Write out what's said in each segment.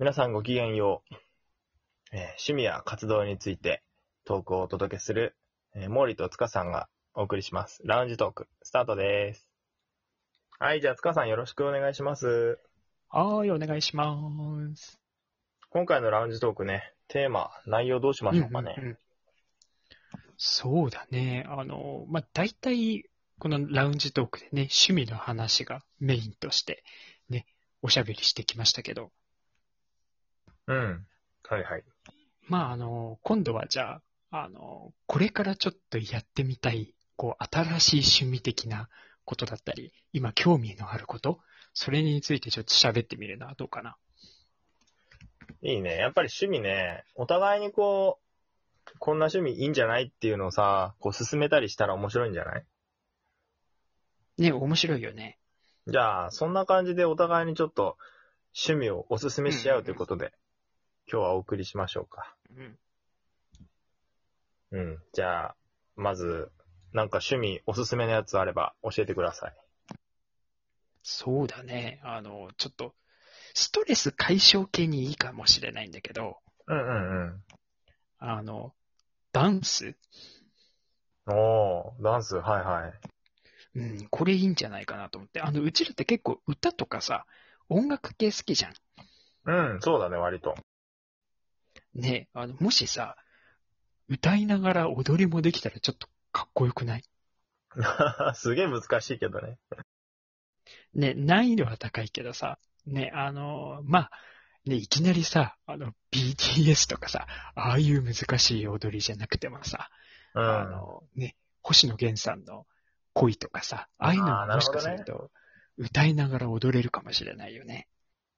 皆さんごきげんよう。えー趣味や活動についてトークをお届けする、えー、毛利と塚さんがお送りします。ラウンジトーク、スタートです。はい、じゃあ塚さんよろしくお願いします。はーい、お願いします。今回のラウンジトークね、テーマ、内容どうしましょうかね。うんうんうんそうだね。あの、まあ、大体、このラウンジトークでね、趣味の話がメインとして、ね、おしゃべりしてきましたけど、うん。はいはい。まあ、あの、今度はじゃあ、あの、これからちょっとやってみたい、こう、新しい趣味的なことだったり、今興味のあること、それについてちょっと喋ってみるのはどうかな。いいね。やっぱり趣味ね、お互いにこう、こんな趣味いいんじゃないっていうのをさ、こう進めたりしたら面白いんじゃない？ね、面白いよね。じゃあ、そんな感じでお互いにちょっと趣味をおすすめし合うということで、今日はお送りしましょうか。うん。うん。じゃあ、まず、なんか趣味おすすめのやつあれば教えてください。そうだね。あの、ちょっと、ストレス解消系にいいかもしれないんだけど、うんうんあの、ダンスうん。おー、ダンス、はいはい。うん、これいいんじゃないかなと思って。あの、うちらって結構歌とかさ、音楽系好きじゃん。うん、そうだね、割と。ね、あの、もしさ、歌いながら踊りもできたらちょっとかっこよくない？すげえ難しいけどね。ね、難易度は高いけどさ、ね、あの、まあ、ね、いきなりさ、あの、BTS とかさ、ああいう難しい踊りじゃなくてもさ、うん。あの、ね、星野源さんの恋とかさ、ああいうのあーなるももしかすると、歌いながら踊れるかもしれないよね。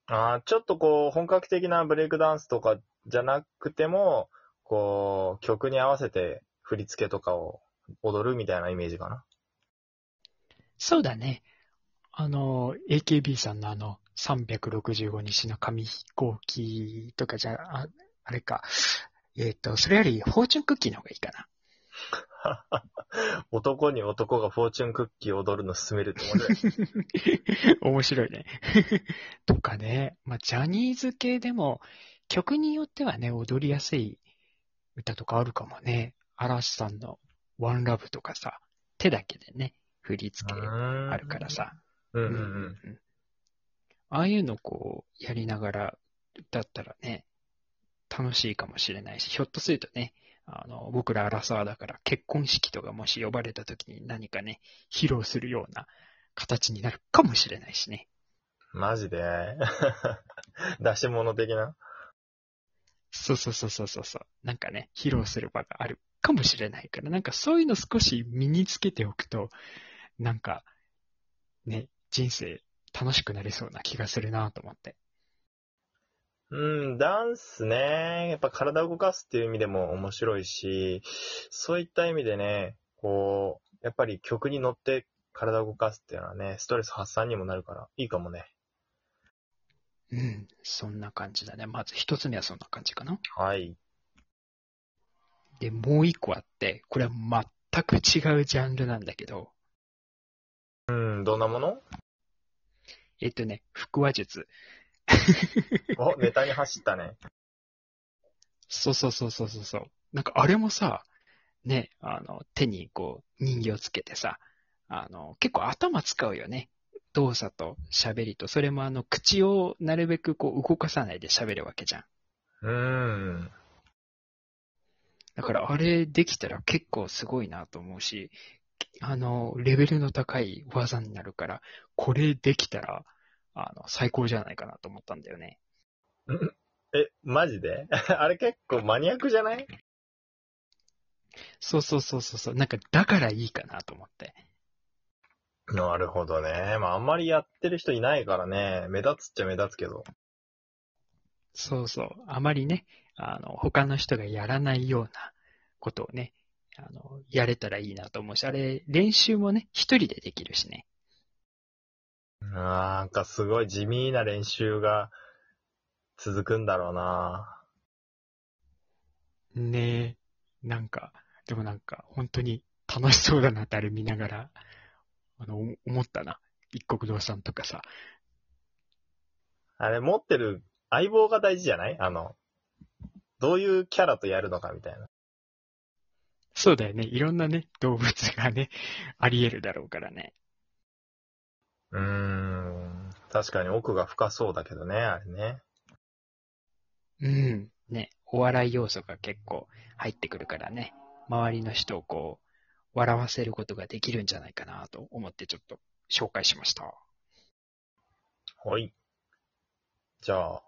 あーちょっとこう、本格的なブレイクダンスとかじゃなくても、こう、曲に合わせて振り付けとかを踊るみたいなイメージかな。そうだね。あの、AKB さんのあの、365日の紙飛行機とかじゃ、ああれか。えっ、と、それより、フォーチュンクッキーの方がいいかな。男に男がフォーチュンクッキーを踊るの勧めるって面白い。面白いね。とかね、まあ、ジャニーズ系でも、曲によってはね、踊りやすい歌とかあるかもね。嵐さんのワンラブとかさ、手だけでね、振り付けああるから。さ。うんうんうんうんああいうのこう、やりながら歌ったらね、楽しいかもしれないし、ひょっとするとね、あの、僕らアラサーだから結婚式とかもし呼ばれた時に何かね、披露するような形になるかもしれないしね。うん。マジで？出し物的な？そうそうそうそうそうそう。なんかね、披露する場があるかもしれないから、なんかそういうの少し身につけておくと、なんか、ね、人生楽しくなりそうな気がするなと思って。うん、ダンスね。やっぱ体を動かすっていう意味でも面白いし、そういった意味でね、こう、やっぱり曲に乗って体を動かすっていうのはね、ストレス発散にもなるから、いいかもね。うん、そんな感じだね。まず一つ目はそんな感じかな。はい。で、もう一個あって、これは全く違うジャンルなんだけど、うん、どんなもの？えっとね、腹話術。お、ネタに走ったね。そうそうそうそうそうそう。なんかあれもさ、ね、あの、手にこう人形つけてさ、あの、結構頭使うよね。動作と喋りと、それもあの、口をなるべくこう動かさないで喋るわけじゃん。うん。だからあれできたら結構すごいなと思うし、あの、レベルの高い技になるから、これできたら、あの、最高じゃないかなと思ったんだよね。え、マジで？あれ結構マニアックじゃない？そうそうそうそうそう。なんか、だからいいかなと思って。なるほどね。まあ、あんまりやってる人いないからね。目立つっちゃ目立つけど。そうそう。あまりね、あの、他の人がやらないようなことをね、あの、やれたらいいなと思うし、あれ、練習もね、一人でできるしね。なんかすごい地味な練習が続くんだろうな。ねえ。なんか、でもなんか、本当に楽しそうだなってあれ見ながら、あの、思ったな。一国堂さんとかさ。あれ持ってる相棒が大事じゃない？あの、どういうキャラとやるのかみたいな。そうだよね。いろんなね、動物がね、あり得るだろうからね。うーん。確かに奥が深そうだけどね、あれね。うん。ね、お笑い要素が結構入ってくるからね。周りの人をこう、笑わせることができるんじゃないかなと思ってちょっと紹介しました。はい。じゃあ、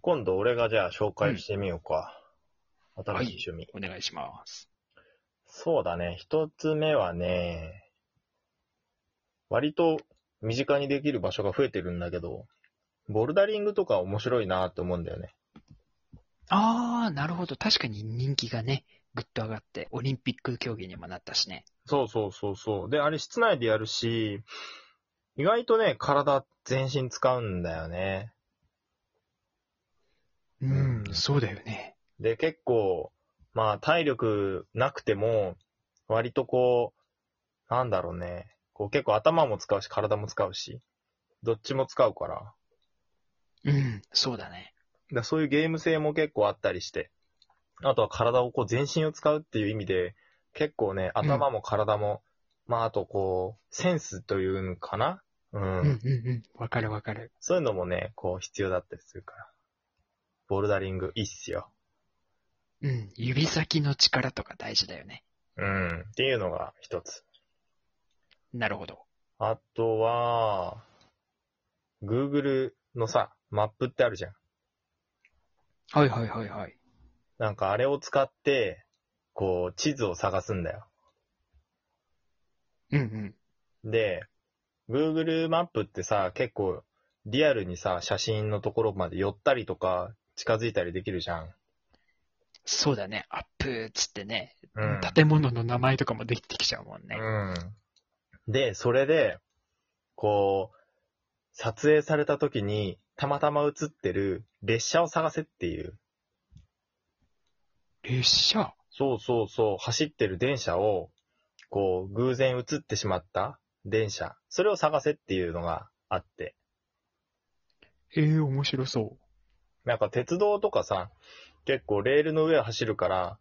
今度俺がじゃあ紹介してみようか。新しい趣味。お願いします。そうだね。一つ目はね、割と身近にできる場所が増えてるんだけど、ボルダリングとか面白いなって思うんだよね。あー、なるほど。確かに人気がね、ぐっと上がって、オリンピック競技にもなったしね。そうそうそうそう。で、あれ室内でやるし、意外とね、体全身使うんだよね。うん、そうだよね。で、結構、まあ体力なくても、割とこう、なんだろうね、こう結構頭も使うし、体も使うし、どっちも使うから、うん、そうだね。だそういうゲーム性も結構あったりして、あとは体をこう全身を使うっていう意味で、結構ね、頭も体も、まああとこう、センスというのかな？うん。うん、うん、うん。わかるわかる。そういうのもね、こう必要だったりするから。ボルダリングいいっすよ。うん、指先の力とか大事だよね。うん。っていうのが一つ。なるほど。あとは、Google のさ、マップってあるじゃん。はいはいはいはい。なんかあれを使って、こう、地図を探すんだよ。うんうん。で、Google マップってさ、結構リアルにさ、写真のところまで寄ったりとか、近づいたりできるじゃん。そうだね。アップーっつってね、うん。建物の名前とかもできてきちゃうもんね。うん。で、それで、こう、撮影された時に、たまたま映ってる列車を探せっていう。列車そうそうそう、走ってる電車を、こう、偶然映ってしまった電車。それを探せっていうのがあって。ええー、面白そなんか鉄道とかさ、結構レールの上を走るから、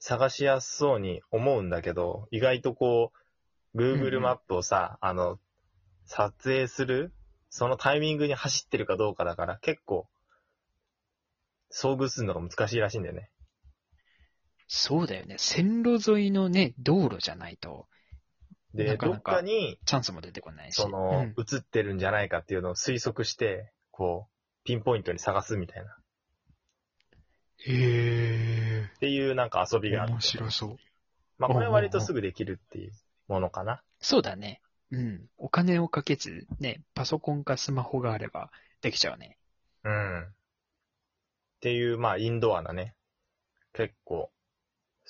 探しやすそうに思うんだけど、意外とこう、うんう Google んマップをさ、あの、撮影する、そのタイミングに走ってるかどうかだから、結構、遭遇するのが難しいらしいんだよね。う。そうだよね。線路沿いのね、道路じゃないと、で、なかなかどっかに、チャンスも出てこないし。その、うん映ってるんじゃないかっていうのを推測して、こう、ピンポイントに探すみたいな。っへていうなんか遊びえ、があって面白そう。まあこれは割とすぐできるっていうものかな。そうだね。うん。お金をかけず、ね、パソコンかスマホがあればできちゃうね。うん。っていう、まあ、インドアなね、結構、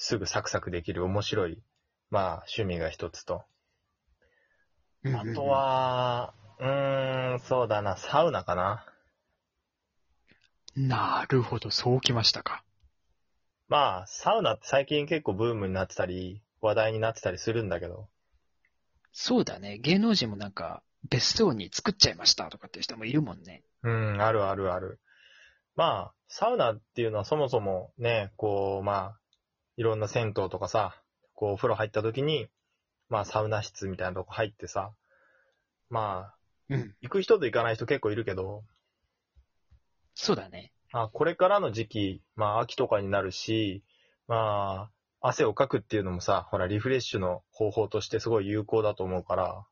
すぐサクサクできる面白い、まあ、趣味が一つと。あと、は、うーん、そうだな、サウナかな。なるほど、そうきましたか。まあ、サウナって最近結構ブームになってたり、話題になってたりするんだけど、そうだね。芸能人もなんか、別荘に作っちゃいましたとかっていう人もいるもんね。うん、あるあるある。まあ、サウナっていうのはそもそもね、こう、まあ、いろんな銭湯とかさ、こう、お風呂入った時に、まあ、サウナ室みたいなとこ入ってさ、まあ、うん。行く人と行かない人結構いるけど、そうだね。あこれからの時期、まあ、秋とかになるし、まあ、汗をかくっていうのもさ、ほら、リフレッシュの方法としてすごい有効だと思うから、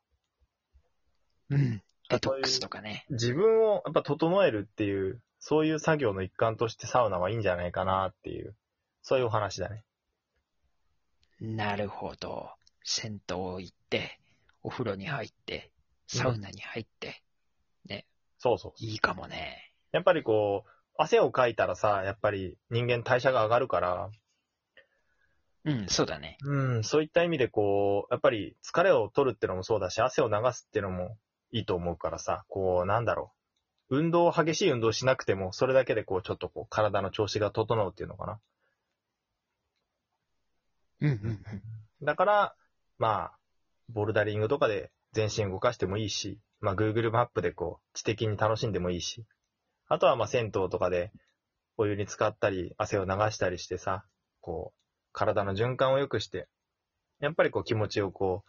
うん。デトックスとかね。自分をやっぱ整えるっていう、そういう作業の一環としてサウナはいいんじゃないかなっていう、そういうお話だね。なるほど。銭湯行って、お風呂に入って、サウナに入って、そうそう。いいかもね。やっぱりこう、汗をかいたらさ、やっぱり人間代謝が上がるから、うん、そうだね。うん、そういった意味でこう、やっぱり疲れを取るってのもそうだし、汗を流すってのもいいと思うからさ、こう、なんだろう。運動、激しい運動しなくても、それだけでこう、ちょっとこう、体の調子が整うっていうのかな。うん、うん、うん。だから、まあ、ボルダリングとかで全身動かしてもいいし、まあ、Google マップでこう、知的に楽しんでもいいし、あとはまあ銭湯とかでお湯に浸かったり、汗を流したりしてさ、こう、体の循環を良くして、やっぱりこう気持ちをこ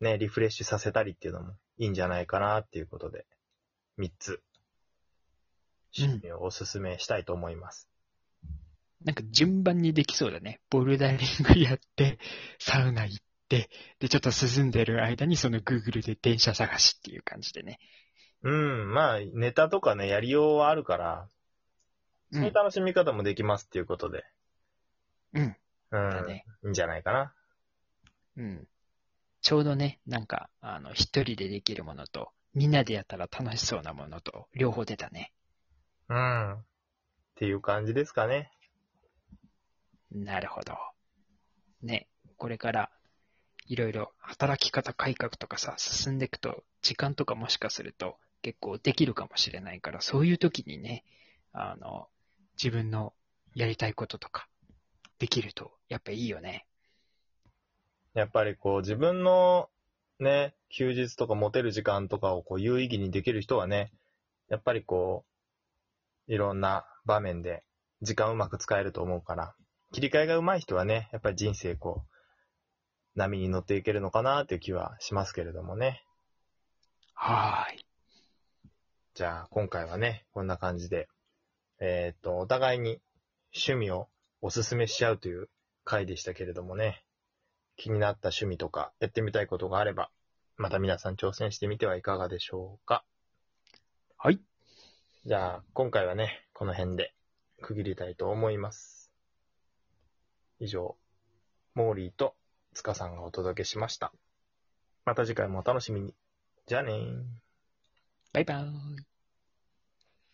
う、ね、リフレッシュさせたりっていうのもいいんじゃないかなっていうことで、3つ、趣味をおすすめしたいと思います。なんか順番にできそうだね。ボルダリングやって、サウナ行って、で、ちょっと涼んでる間にその Google で電車探しっていう感じでね。うん、まあ、ネタとかね、やりようはあるから、そういう楽しみ方もできますっていうことで、うん。うん、だねいいんじゃないかな。うん。ちょうどね、なんか、あの、一人でできるものと、みんなでやったら楽しそうなものと、両方出たね。うん。っていう感じですかね。なるほど。ね、これから、いろいろ働き方改革とかさ、進んでいくと、時間とかもしかすると結構できるかもしれないから、そういう時にね、あの、自分のやりたいこととか、できると、やっぱいいよね。やっぱりこう、自分のね、休日とか持てる時間とかをこう有意義にできる人はね、やっぱりこう、いろんな場面で時間うまく使えると思うから、切り替えが上手い人はね、やっぱり人生こう、波に乗っていけるのかなっていう気はしますけれどもね。はーい。じゃあ、今回はね、こんな感じで、えーっと、お互いに趣味をおすすめし合うという回でしたけれどもね、気になった趣味とかやってみたいことがあれば、また皆さん挑戦してみてはいかがでしょうか。はい。じゃあ、今回はね、この辺で区切りたいと思います。以上、モーリーと塚さんがお届けしました。また次回もお楽しみに。じゃあねー。バイバーイ。